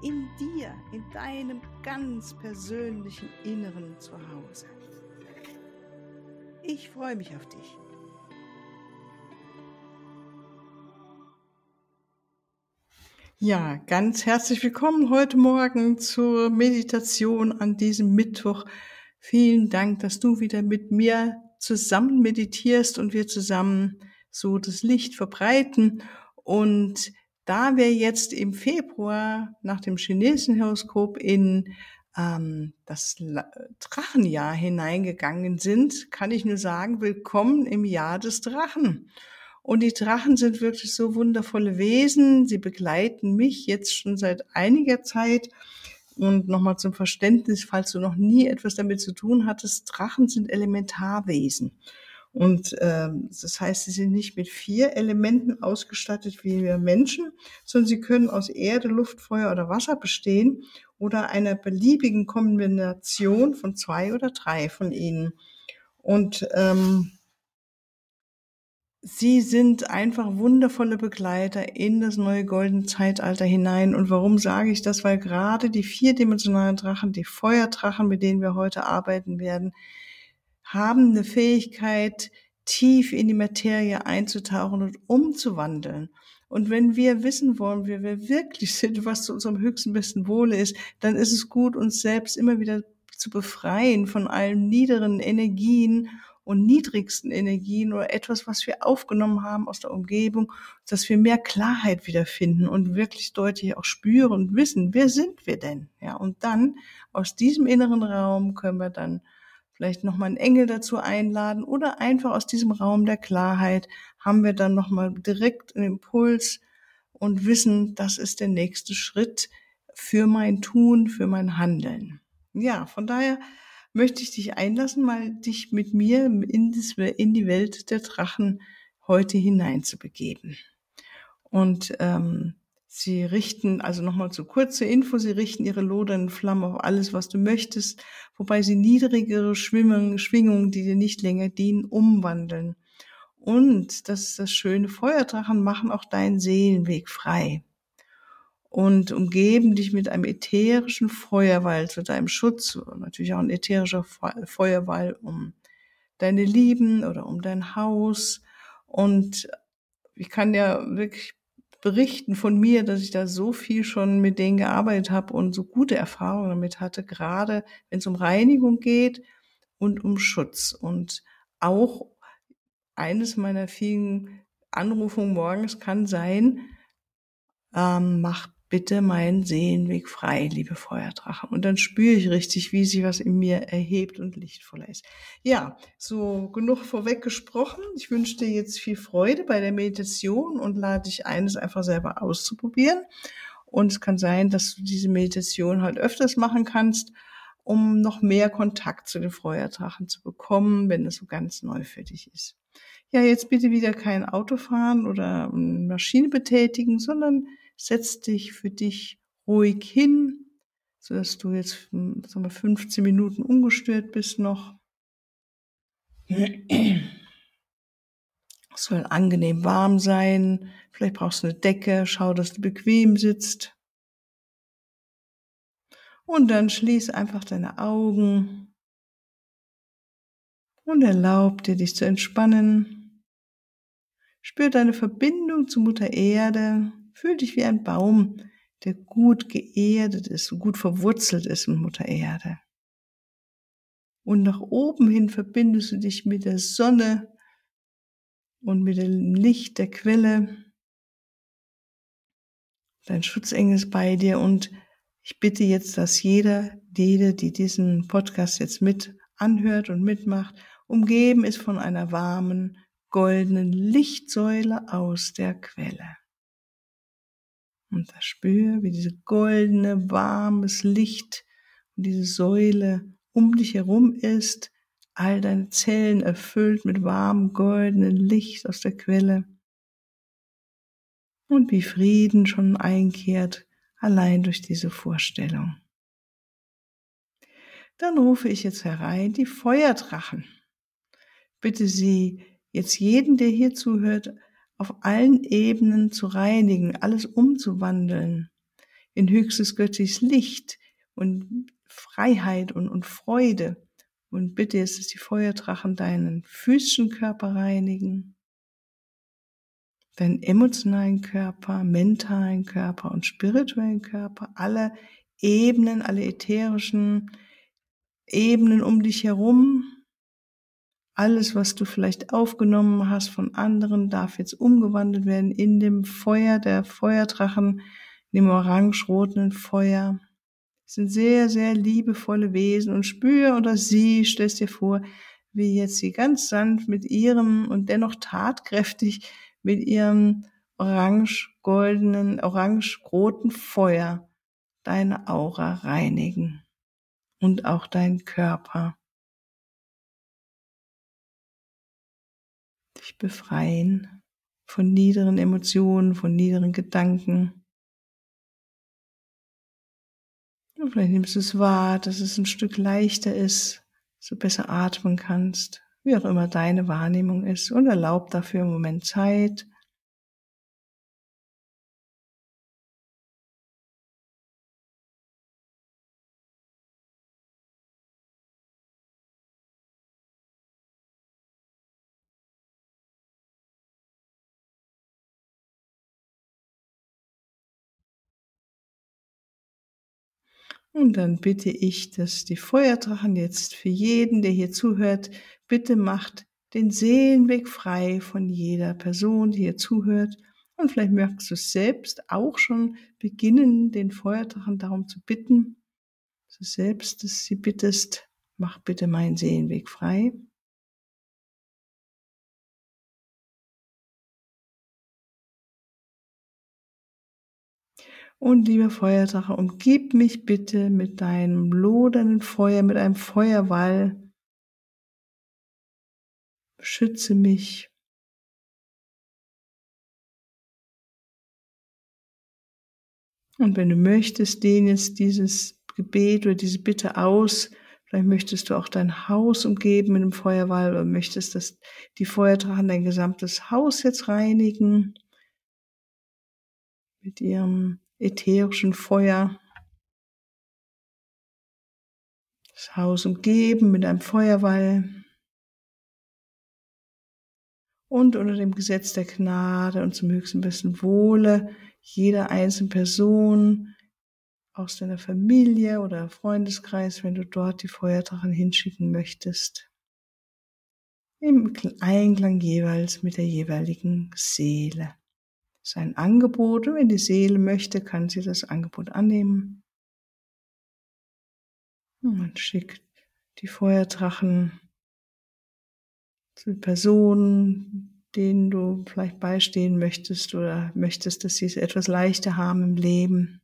In dir, in deinem ganz persönlichen Inneren zu Hause. Ich freue mich auf dich. Ja, ganz herzlich willkommen heute Morgen zur Meditation an diesem Mittwoch. Vielen Dank, dass du wieder mit mir zusammen meditierst und wir zusammen so das Licht verbreiten. Und da wir jetzt im Februar nach dem chinesischen Horoskop in ähm, das Drachenjahr hineingegangen sind, kann ich nur sagen, willkommen im Jahr des Drachen. Und die Drachen sind wirklich so wundervolle Wesen. Sie begleiten mich jetzt schon seit einiger Zeit und nochmal zum Verständnis, falls du noch nie etwas damit zu tun hattest, Drachen sind Elementarwesen. Und äh, das heißt, sie sind nicht mit vier Elementen ausgestattet wie wir Menschen, sondern sie können aus Erde, Luft, Feuer oder Wasser bestehen oder einer beliebigen Kombination von zwei oder drei von ihnen. Und ähm, Sie sind einfach wundervolle Begleiter in das neue goldene Zeitalter hinein. Und warum sage ich das? Weil gerade die vierdimensionalen Drachen, die Feuerdrachen, mit denen wir heute arbeiten werden, haben eine Fähigkeit, tief in die Materie einzutauchen und umzuwandeln. Und wenn wir wissen wollen, wer wir wirklich sind, was zu unserem höchsten besten Wohle ist, dann ist es gut, uns selbst immer wieder zu befreien von allen niederen Energien und niedrigsten Energien oder etwas, was wir aufgenommen haben aus der Umgebung, dass wir mehr Klarheit wiederfinden und wirklich deutlich auch spüren und wissen, wer sind wir denn? Ja, und dann aus diesem inneren Raum können wir dann vielleicht nochmal einen Engel dazu einladen oder einfach aus diesem Raum der Klarheit haben wir dann nochmal direkt einen Impuls und wissen, das ist der nächste Schritt für mein Tun, für mein Handeln. Ja, von daher möchte ich dich einlassen, mal dich mit mir in, die Welt der Drachen heute hineinzubegeben. Und ähm, sie richten, also nochmal zu kurze Info, sie richten ihre lodernden Flammen auf alles, was du möchtest, wobei sie niedrigere Schwingungen, die dir nicht länger dienen, umwandeln. Und das ist das schöne, Feuerdrachen machen auch deinen Seelenweg frei und umgeben dich mit einem ätherischen Feuerwall zu deinem Schutz, natürlich auch ein ätherischer Feuerwall um deine Lieben oder um dein Haus. Und ich kann ja wirklich berichten von mir, dass ich da so viel schon mit denen gearbeitet habe und so gute Erfahrungen damit hatte, gerade wenn es um Reinigung geht und um Schutz. Und auch eines meiner vielen Anrufungen morgens kann sein, ähm, mach bitte meinen Seelenweg frei, liebe Feuerdrachen. Und dann spüre ich richtig, wie sich was in mir erhebt und lichtvoller ist. Ja, so genug vorweg gesprochen. Ich wünsche dir jetzt viel Freude bei der Meditation und lade dich ein, es einfach selber auszuprobieren. Und es kann sein, dass du diese Meditation halt öfters machen kannst, um noch mehr Kontakt zu den Feuerdrachen zu bekommen, wenn es so ganz neu für dich ist. Ja, jetzt bitte wieder kein Auto fahren oder Maschine betätigen, sondern setz dich für dich ruhig hin, so dass du jetzt hm, sagen wir, 15 Minuten ungestört bist noch. Es soll angenehm warm sein. Vielleicht brauchst du eine Decke. Schau, dass du bequem sitzt. Und dann schließ einfach deine Augen und erlaub dir, dich zu entspannen. Spür deine Verbindung zu Mutter Erde. Fühl dich wie ein Baum, der gut geerdet ist und gut verwurzelt ist in Mutter Erde. Und nach oben hin verbindest du dich mit der Sonne und mit dem Licht der Quelle. Dein Schutzengel ist bei dir und ich bitte jetzt, dass jeder, jede, die diesen Podcast jetzt mit anhört und mitmacht, umgeben ist von einer warmen, goldenen Lichtsäule aus der Quelle. Und da spür, wie diese goldene, warmes Licht und diese Säule um dich herum ist, all deine Zellen erfüllt mit warmem goldenen Licht aus der Quelle und wie Frieden schon einkehrt, allein durch diese Vorstellung. Dann rufe ich jetzt herein die Feuerdrachen. Bitte sie jetzt jeden, der hier zuhört, auf allen Ebenen zu reinigen, alles umzuwandeln in höchstes göttliches Licht und Freiheit und, und Freude. Und bitte jetzt, dass die Feuerdrachen deinen physischen Körper reinigen, deinen emotionalen Körper, mentalen Körper und spirituellen Körper, alle Ebenen, alle ätherischen Ebenen um dich herum. Alles, was du vielleicht aufgenommen hast von anderen, darf jetzt umgewandelt werden in dem Feuer der Feuerdrachen, in dem orange-roten Feuer. Das sind sehr, sehr liebevolle Wesen und spür oder sie, stellst dir vor, wie jetzt sie ganz sanft mit ihrem und dennoch tatkräftig mit ihrem orange-goldenen, orange-roten Feuer deine Aura reinigen und auch deinen Körper. Befreien von niederen Emotionen, von niederen Gedanken. Und vielleicht nimmst du es wahr, dass es ein Stück leichter ist, so besser atmen kannst, wie auch immer deine Wahrnehmung ist, und erlaub dafür im Moment Zeit. Und dann bitte ich, dass die Feuerdrachen jetzt für jeden, der hier zuhört, bitte macht den Seelenweg frei von jeder Person, die hier zuhört. Und vielleicht möchtest du selbst auch schon beginnen, den Feuerdrachen darum zu bitten. Du selbst, dass sie bittest, mach bitte meinen Seelenweg frei. Und liebe Feuerdrache, umgib mich bitte mit deinem lodernden Feuer, mit einem Feuerwall. Schütze mich. Und wenn du möchtest, dehn jetzt dieses Gebet oder diese Bitte aus. Vielleicht möchtest du auch dein Haus umgeben mit dem Feuerwall oder möchtest, dass die Feuerdrachen dein gesamtes Haus jetzt reinigen mit ihrem ätherischen Feuer. Das Haus umgeben mit einem Feuerwall. Und unter dem Gesetz der Gnade und zum höchsten besten Wohle jeder einzelnen Person aus deiner Familie oder Freundeskreis, wenn du dort die Feuerdrachen hinschicken möchtest. Im Einklang jeweils mit der jeweiligen Seele sein Angebot und wenn die Seele möchte, kann sie das Angebot annehmen. Und man schickt die Feuerdrachen zu Personen, denen du vielleicht beistehen möchtest oder möchtest, dass sie es etwas leichter haben im Leben.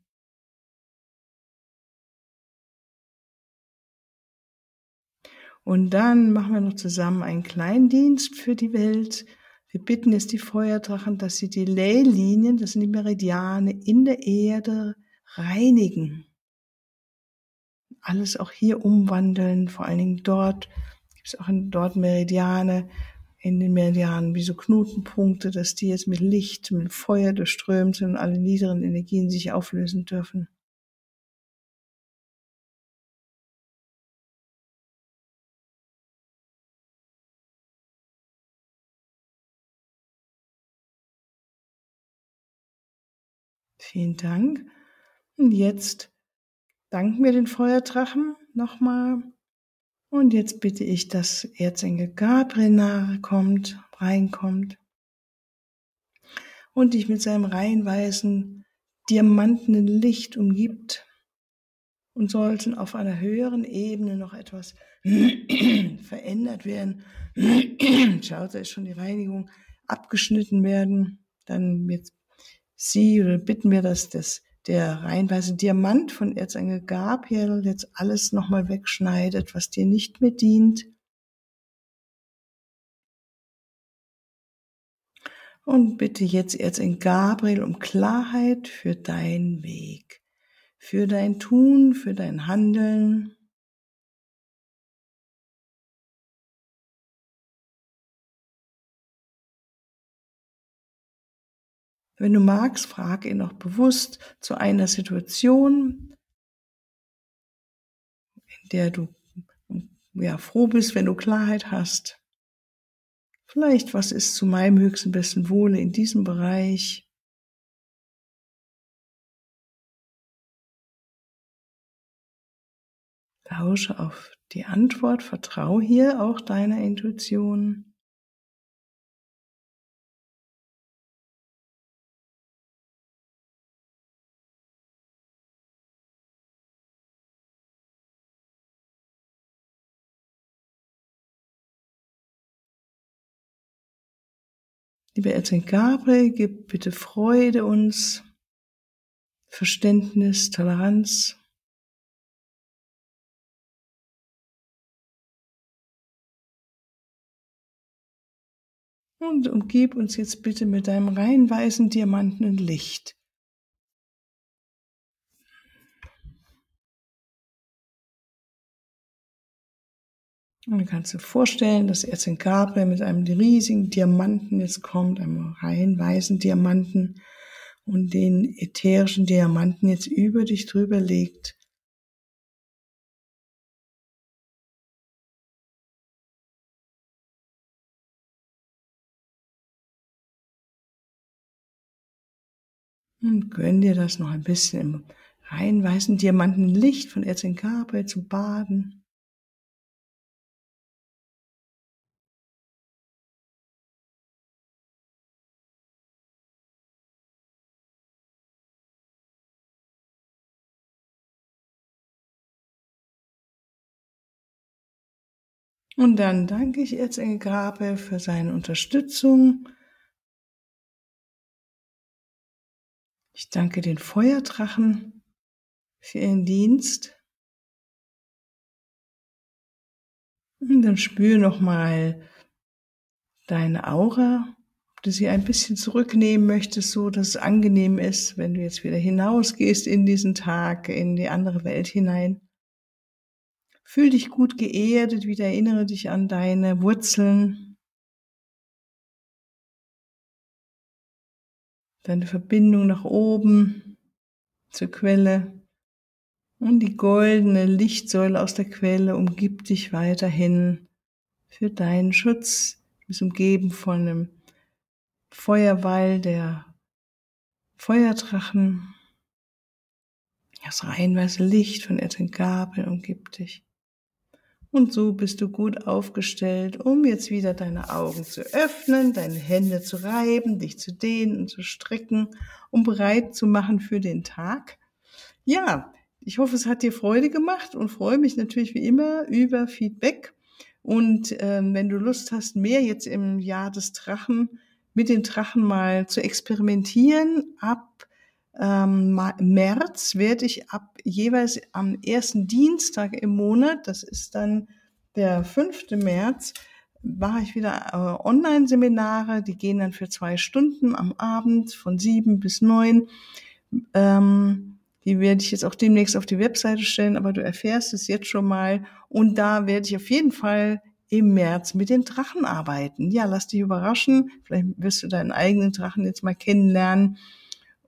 Und dann machen wir noch zusammen einen kleinen Dienst für die Welt wir bitten jetzt die Feuerdrachen, dass sie die Leylinien, das sind die Meridiane, in der Erde reinigen. Alles auch hier umwandeln, vor allen Dingen dort gibt es auch in, dort Meridiane, in den Meridianen wie so Knotenpunkte, dass die jetzt mit Licht, mit Feuer durchströmt sind und alle niederen Energien sich auflösen dürfen. Vielen Dank. Und jetzt danken wir den Feuerdrachen nochmal. Und jetzt bitte ich, dass Erzengel Gabriel nahe kommt, reinkommt und dich mit seinem reinweißen, diamantenen Licht umgibt und sollten auf einer höheren Ebene noch etwas verändert werden. Schaut, da ist schon die Reinigung abgeschnitten werden. Dann wird sie bitten wir, dass das der reihenweise Diamant von Erzengel Gabriel jetzt alles nochmal wegschneidet, was dir nicht mehr dient. Und bitte jetzt Erzengel Gabriel um Klarheit für deinen Weg, für dein Tun, für dein Handeln. Wenn du magst, frage ihn noch bewusst zu einer Situation, in der du ja, froh bist, wenn du Klarheit hast. Vielleicht, was ist zu meinem höchsten besten Wohle in diesem Bereich? Tausche auf die Antwort, vertraue hier auch deiner Intuition. Lieber Erzengel Gabriel, gib bitte Freude uns, Verständnis, Toleranz. Und umgib uns jetzt bitte mit deinem rein weißen diamantenen Licht. Und dann kannst du dir vorstellen, dass Erzengel Gabriel mit einem riesigen Diamanten jetzt kommt, einem rein weißen Diamanten und den ätherischen Diamanten jetzt über dich drüber legt. Und gönn dir das noch ein bisschen im rein weißen Diamantenlicht von Erzengel Gabriel zu baden. Und dann danke ich Erzengel Gabriel für seine Unterstützung. Ich danke den Feuerdrachen für ihren Dienst. Und dann spüre nochmal deine Aura, ob du sie ein bisschen zurücknehmen möchtest, so dass es angenehm ist, wenn du jetzt wieder hinausgehst in diesen Tag, in die andere Welt hinein. Fühl dich gut geerdet, wieder erinnere dich an deine Wurzeln, deine Verbindung nach oben zur Quelle und die goldene Lichtsäule aus der Quelle umgibt dich weiterhin für deinen Schutz. Du bist umgeben von einem Feuerwall der Feuerdrachen. Das reinweise Licht von Gabel umgibt dich. Und so bist du gut aufgestellt, um jetzt wieder deine Augen zu öffnen, deine Hände zu reiben, dich zu dehnen und zu strecken, um bereit zu machen für den Tag. Ja, ich hoffe, es hat dir Freude gemacht und freue mich natürlich wie immer über Feedback. Und ähm, wenn du Lust hast, mehr jetzt im Jahr des Drachen mit den Drachen mal zu experimentieren, ab ähm, März werde ich ab jeweils am ersten Dienstag im Monat, das ist dann der 5. März, mache ich wieder äh, Online-Seminare, die gehen dann für zwei Stunden am Abend von sieben bis neun. Ähm, die werde ich jetzt auch demnächst auf die Webseite stellen, aber du erfährst es jetzt schon mal. Und da werde ich auf jeden Fall im März mit den Drachen arbeiten. Ja, lass dich überraschen. Vielleicht wirst du deinen eigenen Drachen jetzt mal kennenlernen.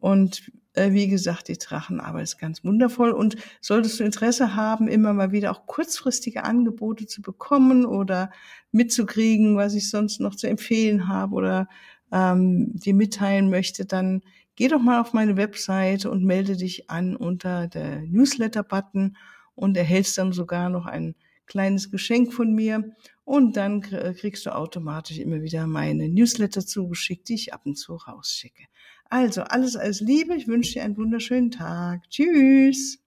Und äh, wie gesagt, die Drachenarbeit ist ganz wundervoll. Und solltest du Interesse haben, immer mal wieder auch kurzfristige Angebote zu bekommen oder mitzukriegen, was ich sonst noch zu empfehlen habe oder ähm, dir mitteilen möchte, dann geh doch mal auf meine Webseite und melde dich an unter der Newsletter-Button und erhältst dann sogar noch ein kleines Geschenk von mir und dann kriegst du automatisch immer wieder meine Newsletter zugeschickt, die ich ab und zu rausschicke. Also alles als Liebe. Ich wünsche dir einen wunderschönen Tag. Tschüss.